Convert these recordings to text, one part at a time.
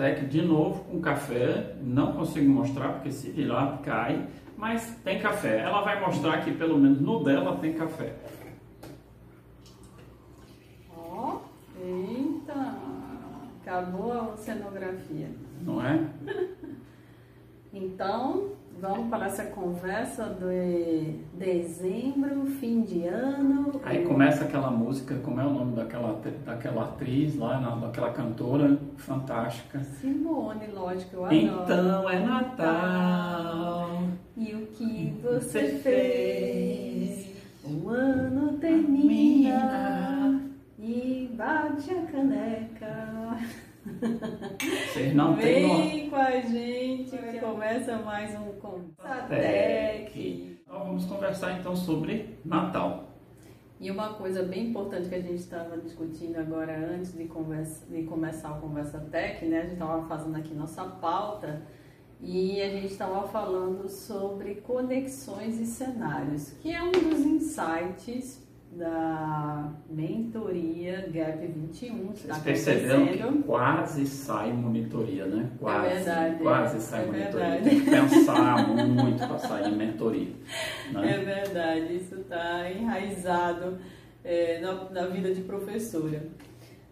Tech de novo com café. Não consigo mostrar porque se virar cai, mas tem café. Ela vai mostrar que pelo menos no dela tem café. Ó, eita, acabou a cenografia. Não é? Então, vamos para essa conversa de dezembro, fim de ano. Aí começa aquela música, como é o nome daquela, daquela atriz lá, daquela cantora fantástica. Simone, lógico, eu adoro. Então é Natal. E o que você fez? O ano termina e bate a caneca. Vocês não têm Vem com a gente que começa mais um Contatec. Então vamos conversar então sobre Natal. E uma coisa bem importante que a gente estava discutindo agora antes de, conversa, de começar o Conversa Tech, né? A gente estava fazendo aqui nossa pauta e a gente estava falando sobre conexões e cenários, que é um dos insights da mentoria Gap 21. Vocês tá perceberam que quase sai monitoria, né? Quase, é verdade, quase sai é monitoria. Verdade. Tem que pensar muito para sair mentoria. Né? É verdade, isso está enraizado é, na, na vida de professora.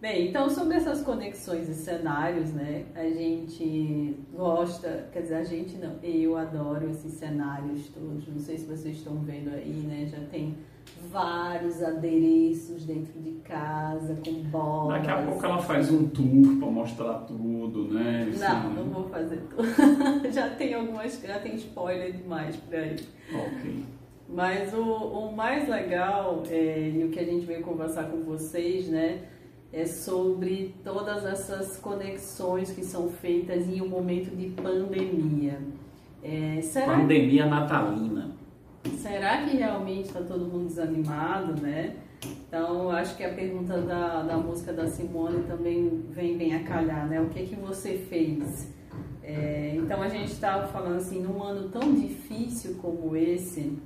Bem, então sobre essas conexões e cenários, né? A gente gosta, quer dizer, a gente não, eu adoro esses cenários todos. Não sei se vocês estão vendo aí, né? Já tem vários adereços dentro de casa, com bolas. Daqui a pouco ela faz um tour para mostrar tudo, né? Isso não, não vou fazer tudo. já tem algumas, já tem spoiler demais por aí. Ok. Mas o, o mais legal é, e o que a gente veio conversar com vocês, né? É sobre todas essas conexões que são feitas em um momento de pandemia. É, será pandemia que... natalina será que realmente está todo mundo desanimado, né? Então, acho que a pergunta da, da música da Simone também vem bem a calhar, né? O que que você fez? É, então, a gente estava falando assim, num ano tão difícil como esse,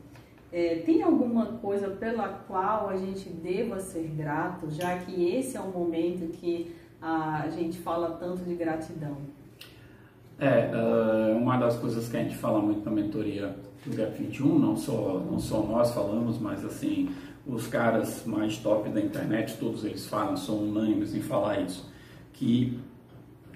é, tem alguma coisa pela qual a gente deva ser grato, já que esse é o momento que a gente fala tanto de gratidão? É, uh, uma das coisas que a gente fala muito na mentoria 21, não só, não só nós falamos, mas assim, os caras mais top da internet, todos eles falam, são unânimes em falar isso, que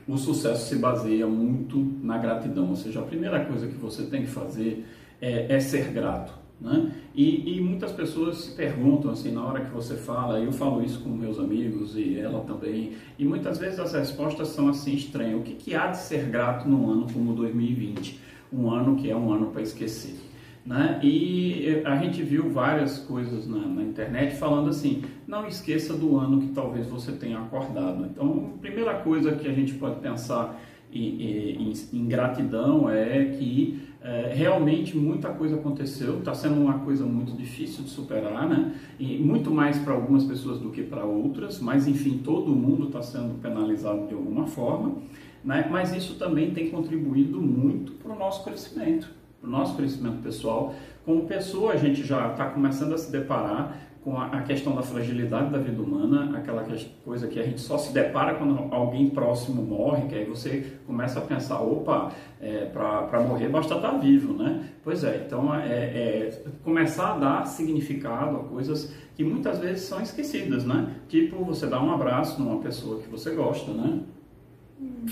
o sucesso se baseia muito na gratidão, ou seja, a primeira coisa que você tem que fazer é, é ser grato. Né? E, e, muitas pessoas se perguntam assim na hora que você fala, eu falo isso com meus amigos e ela também, e muitas vezes as respostas são assim estranhas. O que, que há de ser grato num ano como 2020? Um ano que é um ano para esquecer. Né? E a gente viu várias coisas na, na, internet falando assim: não esqueça do ano que talvez você tenha acordado. Então, a primeira coisa que a gente pode pensar em, gratidão é que é, realmente muita coisa aconteceu, está sendo uma coisa muito difícil de superar, né? E muito mais para algumas pessoas do que para outras, mas enfim, todo mundo está sendo penalizado de alguma forma. Né? Mas isso também tem contribuído muito para o nosso crescimento, para o nosso crescimento pessoal. Como pessoa, a gente já está começando a se deparar com a, questão da fragilidade da vida humana, aquela coisa que a gente só se depara quando alguém próximo morre, que aí você começa a pensar, opa, é, para morrer basta estar tá vivo, né? Pois é, então é, é, começar a dar significado a coisas que muitas vezes são esquecidas, né? Tipo, você dar um abraço numa pessoa que você gosta, né? Hum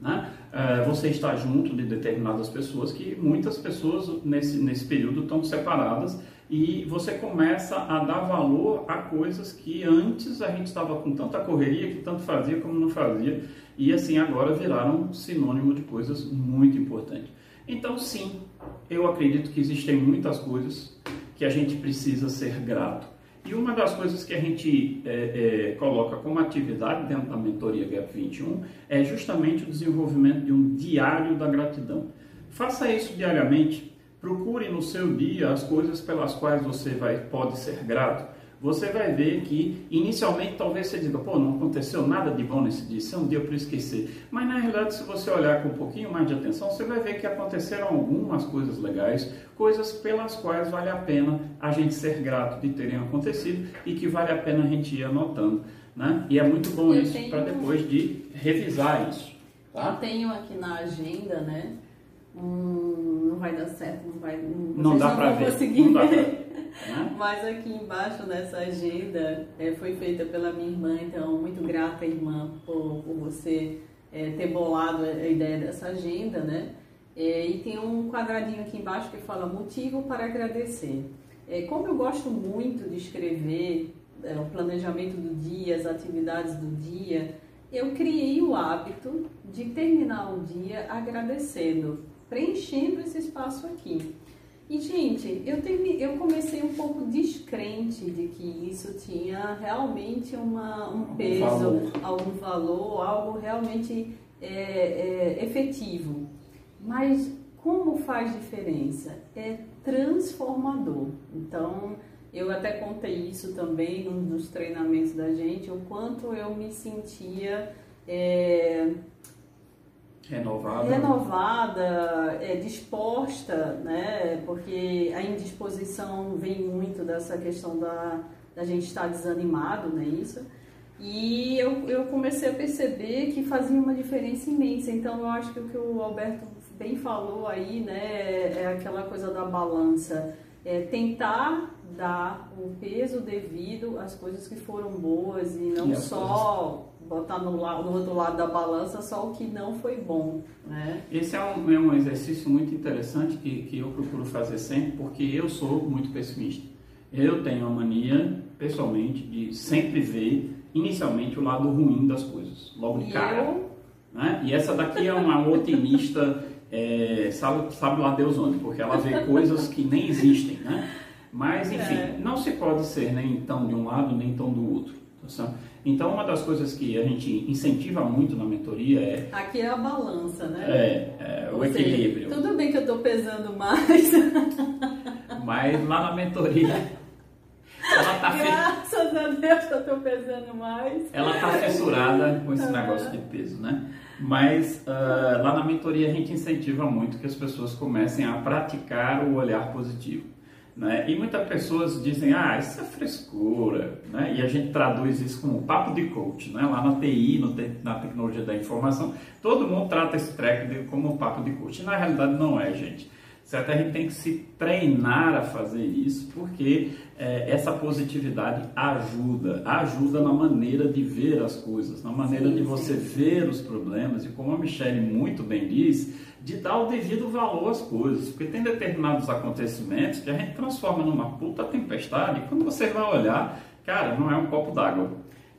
né? É, você está junto de determinadas pessoas que muitas pessoas nesse, nesse período estão separadas e você começa a dar valor a coisas que antes a gente estava com tanta correria que tanto fazia como não fazia e assim agora viraram sinônimo de coisas muito importantes. Então sim, eu acredito que existem muitas coisas que a gente precisa ser grato e uma das coisas que a gente é, é, coloca como atividade dentro da mentoria GAP 21 é justamente o desenvolvimento de um diário da gratidão. Faça isso diariamente. Procure no seu dia as coisas pelas quais você vai, pode ser grato você vai ver que inicialmente talvez você diga, pô, não aconteceu nada de bom nesse dia, isso é um dia para esquecer. Mas na realidade, se você olhar com um pouquinho mais de atenção, você vai ver que aconteceram algumas coisas legais, coisas pelas quais vale a pena a gente ser grato de terem acontecido e que vale a pena a gente ir anotando. Né? E é muito bom Eu isso tenho... para depois de revisar isso. Tá? Eu tenho aqui na agenda, né? Hum, não vai dar certo, não vai. Não dá para ver. Conseguir não ver. Né? Mas aqui embaixo nessa agenda é, foi feita pela minha irmã, então muito grata, irmã, por, por você é, ter bolado a ideia dessa agenda, né? É, e tem um quadradinho aqui embaixo que fala motivo para agradecer. É, como eu gosto muito de escrever é, o planejamento do dia, as atividades do dia, eu criei o hábito de terminar o dia agradecendo, preenchendo esse espaço aqui. E, gente, eu, termi, eu comecei um pouco descrente de que isso tinha realmente uma, um peso, valor. algum valor, algo realmente é, é, efetivo. Mas como faz diferença? É transformador. Então, eu até contei isso também nos treinamentos da gente, o quanto eu me sentia é, renovada, renovada é, disposta, né? Porque a indisposição vem muito dessa questão da, da gente estar desanimado, não é isso? E eu, eu comecei a perceber que fazia uma diferença imensa. Então, eu acho que o que o Alberto bem falou aí, né, é aquela coisa da balança. É tentar dar o peso devido às coisas que foram boas e não e só botar no, lado, no outro lado da balança só o que não foi bom. Né? Esse é um, é um exercício muito interessante que, que eu procuro fazer sempre, porque eu sou muito pessimista. Eu tenho a mania, pessoalmente, de sempre ver inicialmente o lado ruim das coisas, logo de cara. Eu... Né? E essa daqui é uma otimista é, sabe, sabe lá Deus onde, porque ela vê coisas que nem existem, né? Mas, enfim, é. não se pode ser nem tão de um lado, nem tão do outro. Tá então, uma das coisas que a gente incentiva muito na mentoria é... Aqui é a balança, né? É, é o equilíbrio. Seja, tudo bem que eu estou pesando mais. Mas lá na mentoria... Ela tá Graças a Deus eu estou pesando mais. Ela está fissurada com esse negócio de peso, né? Mas uh, lá na mentoria a gente incentiva muito que as pessoas comecem a praticar o olhar positivo. Né? E muitas pessoas dizem, ah, isso é frescura, né? e a gente traduz isso como papo de coach. Né? Lá na TI, no te na tecnologia da informação, todo mundo trata esse track como papo de coach. E na realidade não é, gente. Certo? A gente tem que se treinar a fazer isso, porque é, essa positividade ajuda, ajuda na maneira de ver as coisas, na maneira de você ver os problemas, e como a Michelle muito bem diz, de dar o devido valor às coisas, porque tem determinados acontecimentos que a gente transforma numa puta tempestade, e quando você vai olhar, cara, não é um copo d'água.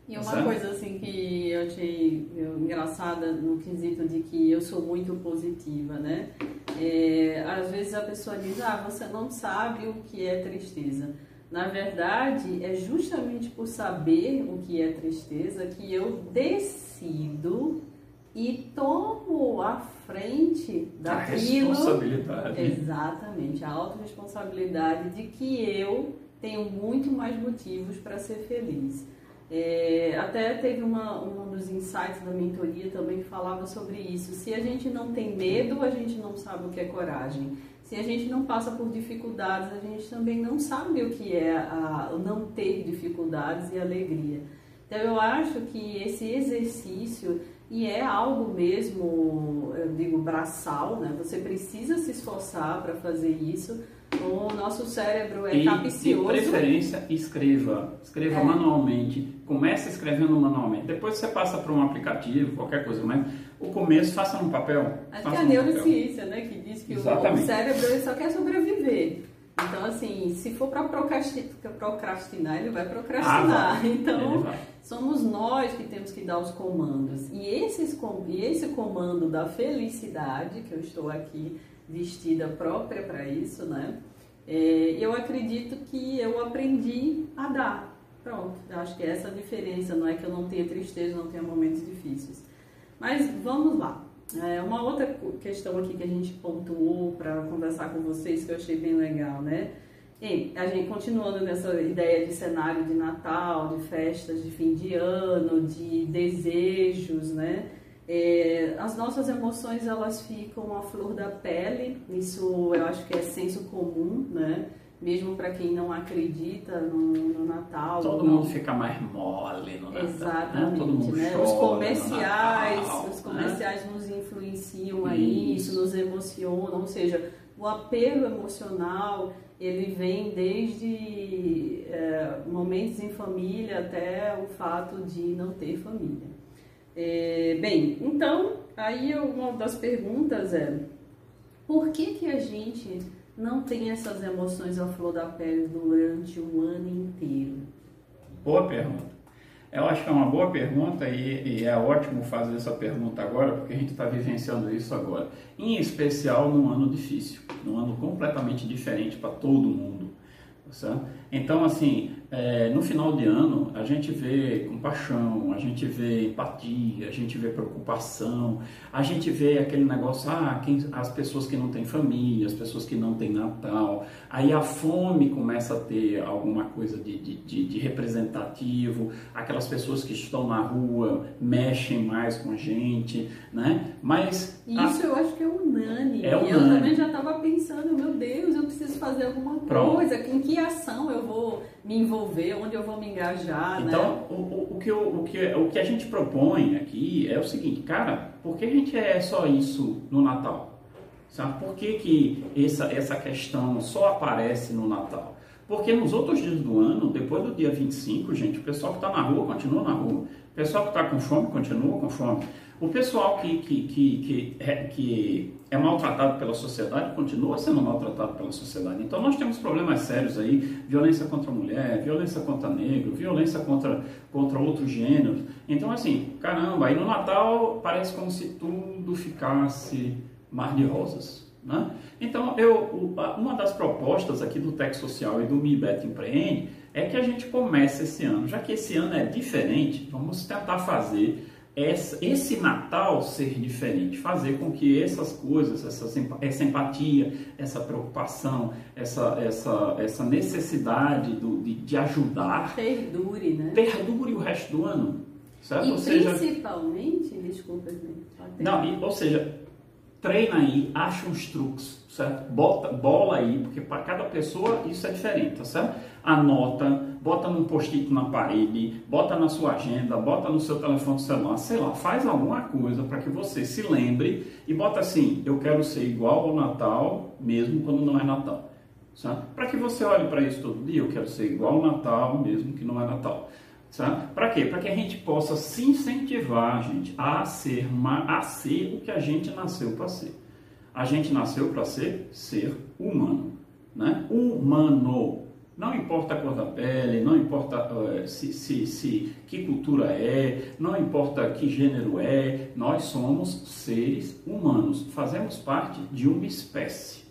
E uma certo? coisa assim que eu achei engraçada no quesito de que eu sou muito positiva, né? É, às vezes a pessoa diz, ah, você não sabe o que é tristeza. Na verdade, é justamente por saber o que é tristeza que eu decido e tomo a frente daquilo. A responsabilidade. Exatamente, a autorresponsabilidade de que eu tenho muito mais motivos para ser feliz. É, até teve uma, um dos insights da mentoria também que falava sobre isso. Se a gente não tem medo, a gente não sabe o que é coragem. Se a gente não passa por dificuldades, a gente também não sabe o que é a, não ter dificuldades e alegria. Então eu acho que esse exercício e é algo mesmo, eu digo, braçal, né? Você precisa se esforçar para fazer isso. O nosso cérebro é e, capicioso. De preferência, escreva. Escreva é. manualmente. Comece escrevendo manualmente. Depois você passa para um aplicativo, qualquer coisa, mas o começo faça no papel. Acho que é a neurociência, né? Que diz que Exatamente. o cérebro só quer sobreviver. Então, assim, se for para procrastinar, ele vai procrastinar. Ah, vai. Então, somos nós que temos que dar os comandos. E, esses, e esse comando da felicidade, que eu estou aqui vestida própria para isso, né? É, eu acredito que eu aprendi a dar. Pronto, eu acho que é essa a diferença. Não é que eu não tenha tristeza, não tenha momentos difíceis. Mas vamos lá. É, uma outra questão aqui que a gente pontuou para conversar com vocês que eu achei bem legal, né? E a gente continuando nessa ideia de cenário de Natal, de festas de fim de ano, de desejos, né? É, as nossas emoções elas ficam à flor da pele, isso eu acho que é senso comum, né? Mesmo para quem não acredita no, no Natal. Todo mundo fica mais mole no Natal. Exatamente. Né? Todo mundo né? chora os comerciais, Natal, os né? comerciais nos influenciam aí, isso. isso nos emociona, ou seja, o apelo emocional ele vem desde é, momentos em família até o fato de não ter família. É, bem, então aí uma das perguntas é por que que a gente não tem essas emoções à flor da pele durante o ano inteiro? Boa pergunta. Eu acho que é uma boa pergunta e, e é ótimo fazer essa pergunta agora, porque a gente está vivenciando isso agora. Em especial num ano difícil, num ano completamente diferente para todo mundo. Certo? Então, assim, é, no final de ano, a gente vê compaixão, a gente vê empatia, a gente vê preocupação, a gente vê aquele negócio, ah, quem, as pessoas que não têm família, as pessoas que não têm Natal, aí a fome começa a ter alguma coisa de, de, de, de representativo, aquelas pessoas que estão na rua mexem mais com a gente, né? Mas... Isso a... eu acho que é unânime. É unânime. Eu também já estava pensando, meu Deus, eu preciso fazer alguma Pronto. coisa, em que ação eu vou me envolver, onde eu vou me engajar, então, né? o, o, o, que, o, que, o que a gente propõe aqui é o seguinte, cara, por que a gente é só isso no Natal? Sabe? Por que, que essa, essa questão só aparece no Natal? Porque nos outros dias do ano, depois do dia 25, gente, o pessoal que está na rua continua na rua. O pessoal que está com fome continua com fome. O pessoal que, que, que, que, é, que é maltratado pela sociedade continua sendo maltratado pela sociedade. Então nós temos problemas sérios aí, violência contra a mulher, violência contra negro, violência contra, contra outros gêneros. Então assim, caramba, aí no Natal parece como se tudo ficasse mar de rosas. Né? Então, eu, uma das propostas aqui do Tec Social e do MIBET Empreende é que a gente comece esse ano, já que esse ano é diferente, vamos tentar fazer esse Natal ser diferente, fazer com que essas coisas, essa, essa empatia, essa preocupação, essa, essa, essa necessidade do, de, de ajudar perdure, né? Perdure o resto do ano. Certo? E ou principalmente, seja, desculpa, não, e, ou seja, treina aí, acha uns truques, certo? Bota bola aí, porque para cada pessoa isso é diferente, tá certo? Anota, bota num post-it na parede, bota na sua agenda, bota no seu telefone celular, sei lá, faz alguma coisa para que você se lembre e bota assim, eu quero ser igual ao Natal, mesmo quando não é Natal. Para que você olhe para isso todo dia, eu quero ser igual ao Natal, mesmo que não é Natal. Para quê? Para que a gente possa se incentivar, gente, a ser, a ser o que a gente nasceu para ser. A gente nasceu para ser ser humano, né? Humano. Não importa a cor da pele, não importa uh, se, se, se, que cultura é, não importa que gênero é, nós somos seres humanos, fazemos parte de uma espécie.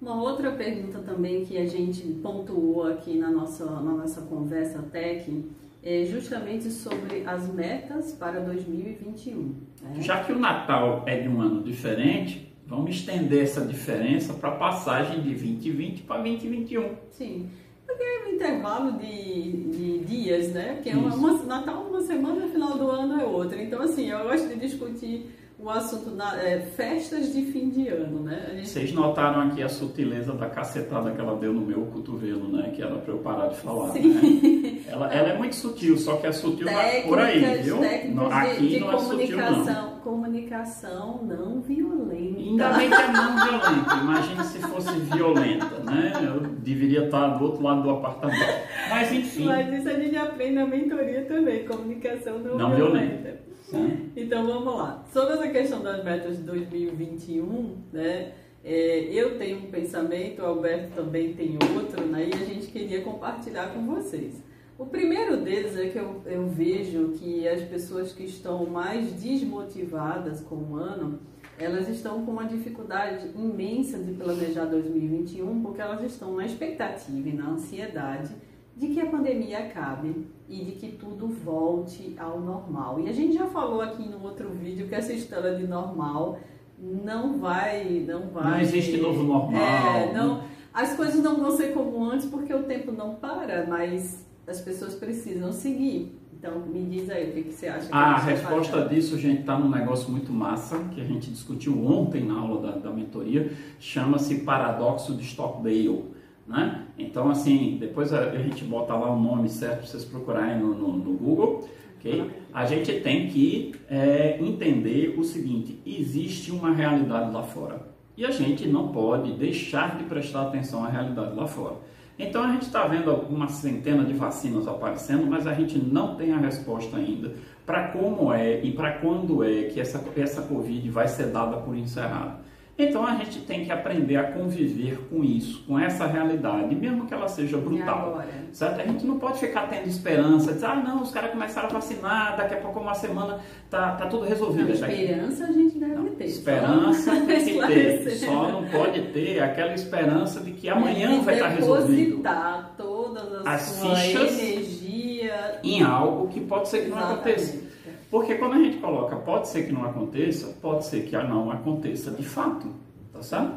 Uma outra pergunta também que a gente pontuou aqui na nossa, na nossa conversa tech é justamente sobre as metas para 2021. Né? Já que o Natal é de um ano diferente, vamos estender essa diferença para a passagem de 2020 para 2021. Sim. Porque é um intervalo de, de dias, né? Porque uma, uma, Natal uma semana, final do ano é outra. Então, assim, eu gosto de discutir o assunto na, é, festas de fim de ano, né? Gente... Vocês notaram aqui a sutileza da cacetada que ela deu no meu cotovelo, né? Que era para eu parar de falar, Sim. né? Ela, ela, é muito sutil, só que é sutil técnicas, por aí, viu? Técnicas aqui de, de não é sutil, não. Comunicação não violenta. Ainda bem que é não violenta. Imagine se fosse violenta, né? Eu deveria estar do outro lado do apartamento. Mas enfim. Mas isso a gente aprende na mentoria também, comunicação não, não violenta. violenta. Então vamos lá. Sobre essa questão das metas de 2021, né? É, eu tenho um pensamento, o Alberto também tem outro, né? E a gente queria compartilhar com vocês. O primeiro deles é que eu, eu vejo que as pessoas que estão mais desmotivadas com o ano, elas estão com uma dificuldade imensa de planejar 2021, porque elas estão na expectativa e na ansiedade de que a pandemia acabe e de que tudo volte ao normal. E a gente já falou aqui no outro vídeo que essa história de normal não vai, não vai. Não existe novo normal. É, não, as coisas não vão ser como antes porque o tempo não para, mas as pessoas precisam seguir. Então, me diz aí o que, que você acha. Que a, a resposta fazer. disso, gente, está num negócio muito massa que a gente discutiu ontem na aula da, da mentoria. Chama-se paradoxo de Stockdale. Né? Então, assim, depois a, gente bota lá o nome certo para vocês procurarem no, no, no Google. Okay? A gente tem que é, entender o seguinte: existe uma realidade lá fora e a gente não pode deixar de prestar atenção à realidade lá fora. Então a gente está vendo uma centena de vacinas aparecendo, mas a gente não tem a resposta ainda para como é e para quando é que essa, essa Covid vai ser dada por encerrada. Então a gente tem que aprender a conviver com isso, com essa realidade, mesmo que ela seja brutal. Certo? A gente não pode ficar tendo esperança, dizer, ah não, os caras começaram a vacinar, daqui a pouco uma semana tá, tá tudo resolvido. Não, esperança a gente deve não, ter. Esperança tem que ter. Só não pode ter aquela esperança de que amanhã vai estar tá resolvido. Depositar todas as, as fichas energia em algo que pode ser que não Exatamente. aconteça. Porque quando a gente coloca pode ser que não aconteça, pode ser que não aconteça de fato, tá certo?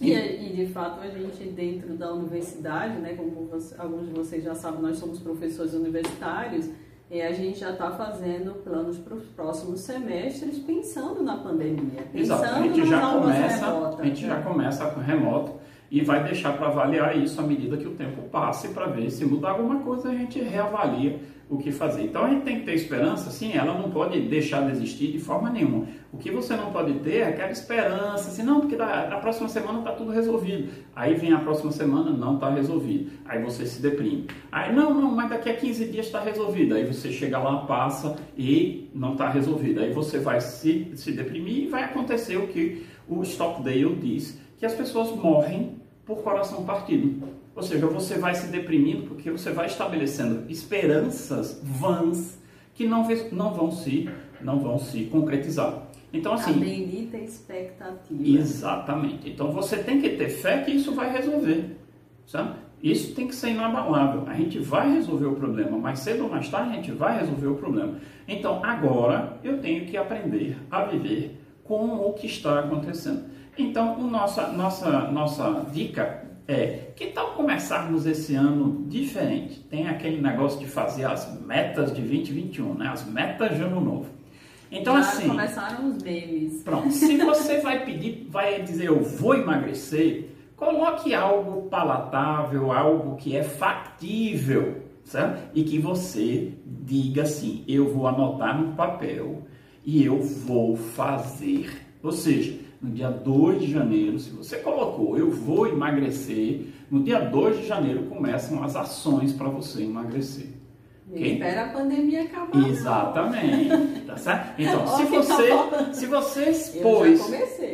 E, e, de fato a gente dentro da universidade, né, como você, alguns de vocês já sabem, nós somos professores universitários e a gente já está fazendo planos para os próximos semestres pensando na pandemia, pensando Exato. A gente já começa, remota, a gente já começa remoto e vai deixar para avaliar isso à medida que o tempo passe para ver se mudar alguma coisa a gente reavalia o que fazer. Então a gente tem que ter esperança, sim, ela não pode deixar de existir de forma nenhuma. O que você não pode ter é aquela esperança, assim, não, porque da, na próxima semana está tudo resolvido. Aí vem a próxima semana, não está resolvido. Aí você se deprime. Aí, não, não, mas daqui a 15 dias está resolvido. Aí você chega lá, passa e não está resolvido. Aí você vai se, se deprimir e vai acontecer o que o Stockdale diz, que as pessoas morrem por coração partido. Ou seja, você vai se deprimindo porque você vai estabelecendo esperanças vãs que não, não, vão, se, não vão se concretizar. Então, assim. A bendita expectativa. Exatamente. Então você tem que ter fé que isso vai resolver. Sabe? Isso tem que ser inabalável. A gente vai resolver o problema. Mais cedo ou mais tarde a gente vai resolver o problema. Então agora eu tenho que aprender a viver com o que está acontecendo. Então, o nossa, nossa, nossa dica é: que tal começarmos esse ano diferente? Tem aquele negócio de fazer as metas de 2021, né? As metas de ano novo. Então, Já assim. Começaram os memes. Pronto. Se você vai pedir, vai dizer eu vou emagrecer, coloque algo palatável, algo que é factível, certo? E que você diga assim: eu vou anotar no papel e eu vou fazer. Ou seja, no dia 2 de janeiro, se você colocou eu vou emagrecer, no dia 2 de janeiro começam as ações para você emagrecer. Okay? Espera a pandemia acabar. Exatamente. Tá certo? Então, se você, tá se você pôs.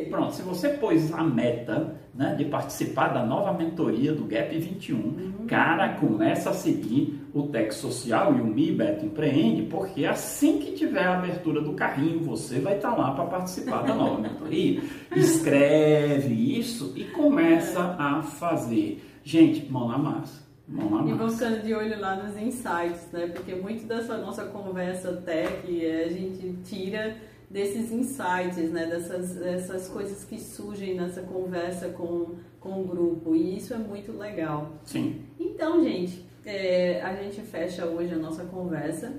Pronto, se você pôs a meta né, de participar da nova mentoria do GAP 21, uhum. cara, começa a seguir o Tec Social e o Mi Beto Empreende, porque assim que tiver a abertura do carrinho, você vai estar lá para participar da nova mentoria. Escreve isso e começa a fazer. Gente, mão na massa. E vamos ficando de olho lá nos insights, né? Porque muito dessa nossa conversa tech a gente tira desses insights, né? Dessas, dessas coisas que surgem nessa conversa com, com o grupo. E isso é muito legal. Sim. Então, gente, é, a gente fecha hoje a nossa conversa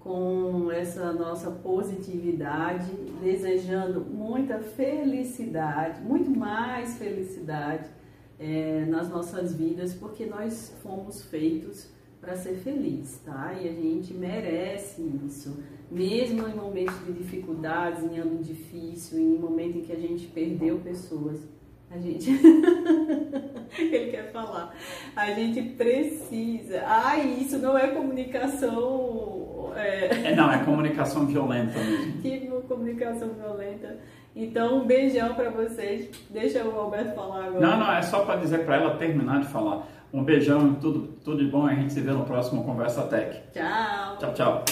com essa nossa positividade, desejando muita felicidade, muito mais felicidade é, nas nossas vidas, porque nós fomos feitos para ser felizes, tá? E a gente merece isso, mesmo em momentos de dificuldades, em ano difícil, em momento em que a gente perdeu pessoas. A gente. Ele quer falar. A gente precisa. Ah, isso não é comunicação. É... é não, é comunicação violenta mesmo. Tipo comunicação violenta. Então, um beijão para vocês. Deixa o Alberto falar agora. Não, não, é só para dizer para ela terminar de falar. Um beijão, tudo, tudo de bom. A gente se vê no próximo Conversa Tech. Tchau. Tchau, tchau.